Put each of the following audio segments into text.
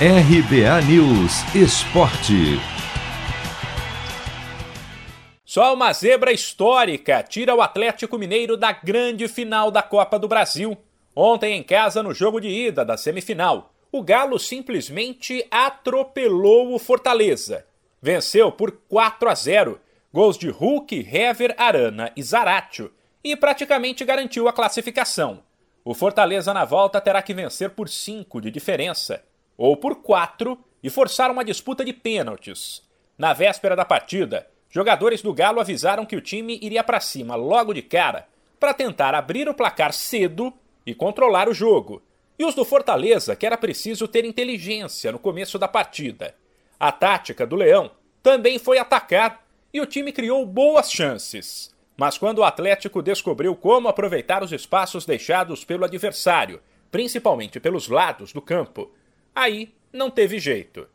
RBA News Esporte. Só uma zebra histórica tira o Atlético Mineiro da grande final da Copa do Brasil. Ontem em casa, no jogo de ida da semifinal, o Galo simplesmente atropelou o Fortaleza. Venceu por 4 a 0, gols de Hulk, Hever, Arana e Zaratio, e praticamente garantiu a classificação. O Fortaleza na volta terá que vencer por 5 de diferença ou por quatro e forçar uma disputa de pênaltis. Na véspera da partida, jogadores do Galo avisaram que o time iria para cima logo de cara para tentar abrir o placar cedo e controlar o jogo. E os do Fortaleza que era preciso ter inteligência no começo da partida. A tática do Leão também foi atacar e o time criou boas chances. Mas quando o Atlético descobriu como aproveitar os espaços deixados pelo adversário, principalmente pelos lados do campo, Aí não teve jeito.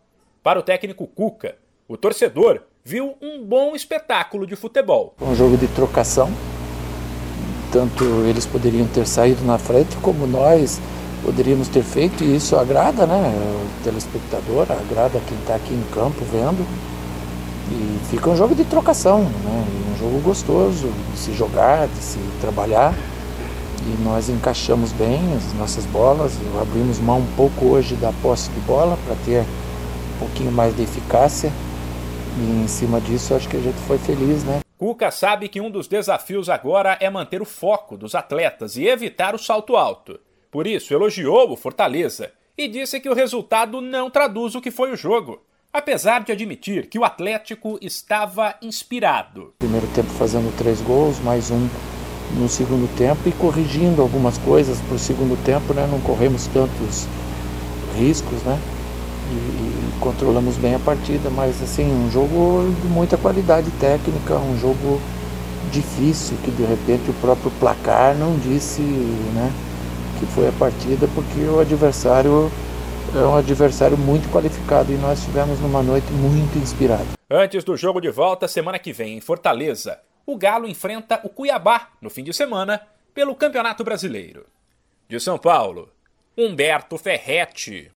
Para o técnico Cuca, o torcedor viu um bom espetáculo de futebol. Um jogo de trocação. Tanto eles poderiam ter saído na frente como nós poderíamos ter feito e isso agrada, né? O telespectador, agrada quem está aqui em campo vendo. E fica um jogo de trocação, né? Um jogo gostoso de se jogar, de se trabalhar e nós encaixamos bem as nossas bolas, abrimos mão um pouco hoje da posse de bola para ter um pouquinho mais de eficácia e em cima disso acho que a gente foi feliz, né? Cuca sabe que um dos desafios agora é manter o foco dos atletas e evitar o salto alto. Por isso, elogiou o Fortaleza e disse que o resultado não traduz o que foi o jogo, apesar de admitir que o Atlético estava inspirado. Primeiro tempo fazendo três gols, mais um no segundo tempo e corrigindo algumas coisas para o segundo tempo, né? Não corremos tantos riscos, né? E, e, controlamos bem a partida, mas assim, um jogo de muita qualidade técnica, um jogo difícil que de repente o próprio placar não disse, né? Que foi a partida porque o adversário é um adversário muito qualificado e nós tivemos numa noite muito inspirada. Antes do jogo de volta, semana que vem em Fortaleza, o Galo enfrenta o Cuiabá no fim de semana pelo Campeonato Brasileiro. De São Paulo, Humberto Ferretti.